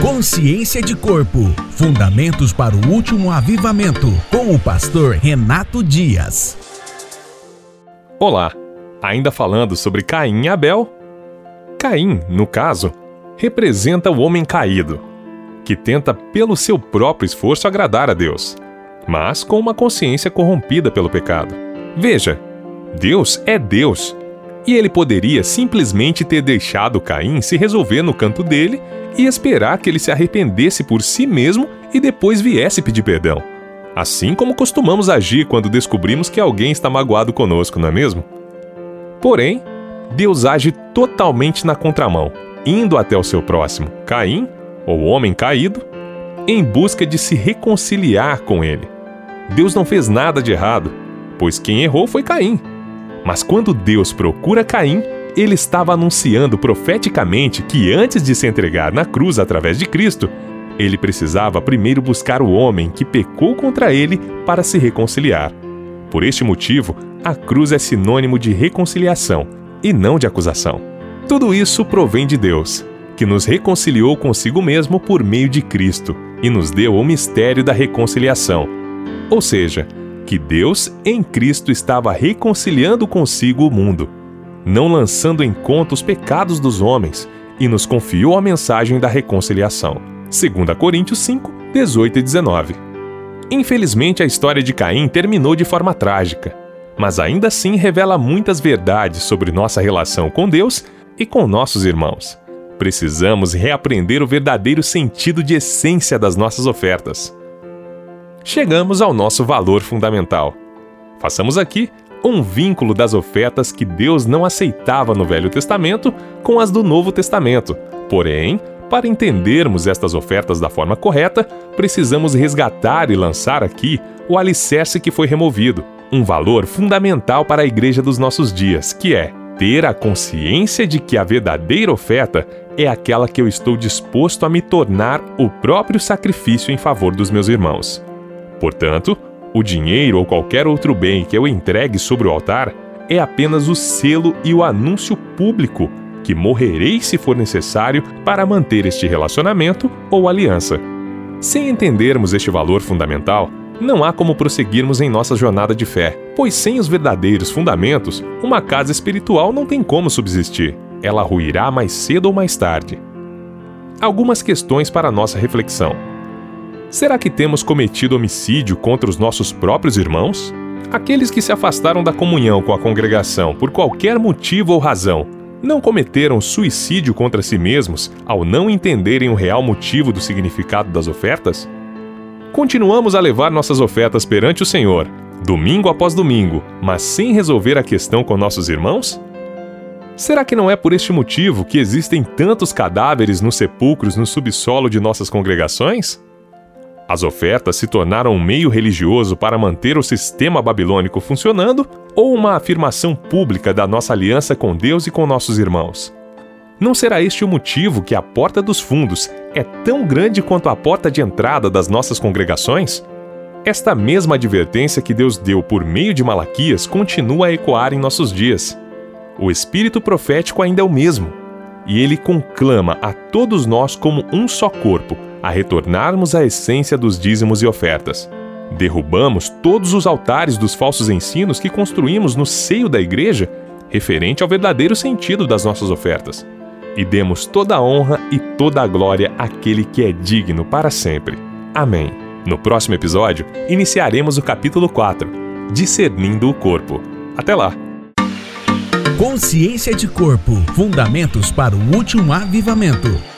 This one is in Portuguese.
Consciência de Corpo Fundamentos para o Último Avivamento, com o pastor Renato Dias. Olá, ainda falando sobre Caim e Abel? Caim, no caso, representa o homem caído, que tenta pelo seu próprio esforço agradar a Deus, mas com uma consciência corrompida pelo pecado. Veja, Deus é Deus, e ele poderia simplesmente ter deixado Caim se resolver no canto dele e esperar que ele se arrependesse por si mesmo e depois viesse pedir perdão. Assim como costumamos agir quando descobrimos que alguém está magoado conosco, não é mesmo? Porém, Deus age totalmente na contramão, indo até o seu próximo, Caim, ou homem caído, em busca de se reconciliar com ele. Deus não fez nada de errado, pois quem errou foi Caim. Mas quando Deus procura Caim, ele estava anunciando profeticamente que antes de se entregar na cruz através de Cristo, ele precisava primeiro buscar o homem que pecou contra ele para se reconciliar. Por este motivo, a cruz é sinônimo de reconciliação e não de acusação. Tudo isso provém de Deus, que nos reconciliou consigo mesmo por meio de Cristo e nos deu o mistério da reconciliação. Ou seja, que Deus, em Cristo, estava reconciliando consigo o mundo, não lançando em conta os pecados dos homens, e nos confiou a mensagem da reconciliação. 2 Coríntios 5, 18 e 19. Infelizmente, a história de Caim terminou de forma trágica, mas ainda assim revela muitas verdades sobre nossa relação com Deus e com nossos irmãos. Precisamos reaprender o verdadeiro sentido de essência das nossas ofertas chegamos ao nosso valor fundamental. Façamos aqui um vínculo das ofertas que Deus não aceitava no Velho Testamento com as do Novo Testamento. Porém, para entendermos estas ofertas da forma correta, precisamos resgatar e lançar aqui o alicerce que foi removido, um valor fundamental para a igreja dos nossos dias, que é ter a consciência de que a verdadeira oferta é aquela que eu estou disposto a me tornar o próprio sacrifício em favor dos meus irmãos. Portanto, o dinheiro ou qualquer outro bem que eu entregue sobre o altar é apenas o selo e o anúncio público que morrerei se for necessário para manter este relacionamento ou aliança. Sem entendermos este valor fundamental, não há como prosseguirmos em nossa jornada de fé, pois sem os verdadeiros fundamentos, uma casa espiritual não tem como subsistir. Ela ruirá mais cedo ou mais tarde. Algumas questões para nossa reflexão. Será que temos cometido homicídio contra os nossos próprios irmãos? Aqueles que se afastaram da comunhão com a congregação por qualquer motivo ou razão, não cometeram suicídio contra si mesmos ao não entenderem o real motivo do significado das ofertas? Continuamos a levar nossas ofertas perante o Senhor, domingo após domingo, mas sem resolver a questão com nossos irmãos? Será que não é por este motivo que existem tantos cadáveres nos sepulcros no subsolo de nossas congregações? As ofertas se tornaram um meio religioso para manter o sistema babilônico funcionando ou uma afirmação pública da nossa aliança com Deus e com nossos irmãos? Não será este o motivo que a porta dos fundos é tão grande quanto a porta de entrada das nossas congregações? Esta mesma advertência que Deus deu por meio de Malaquias continua a ecoar em nossos dias. O espírito profético ainda é o mesmo, e ele conclama a todos nós como um só corpo a retornarmos à essência dos dízimos e ofertas. Derrubamos todos os altares dos falsos ensinos que construímos no seio da igreja, referente ao verdadeiro sentido das nossas ofertas. E demos toda a honra e toda a glória àquele que é digno para sempre. Amém. No próximo episódio, iniciaremos o capítulo 4, Discernindo o Corpo. Até lá! Consciência de Corpo Fundamentos para o Último Avivamento.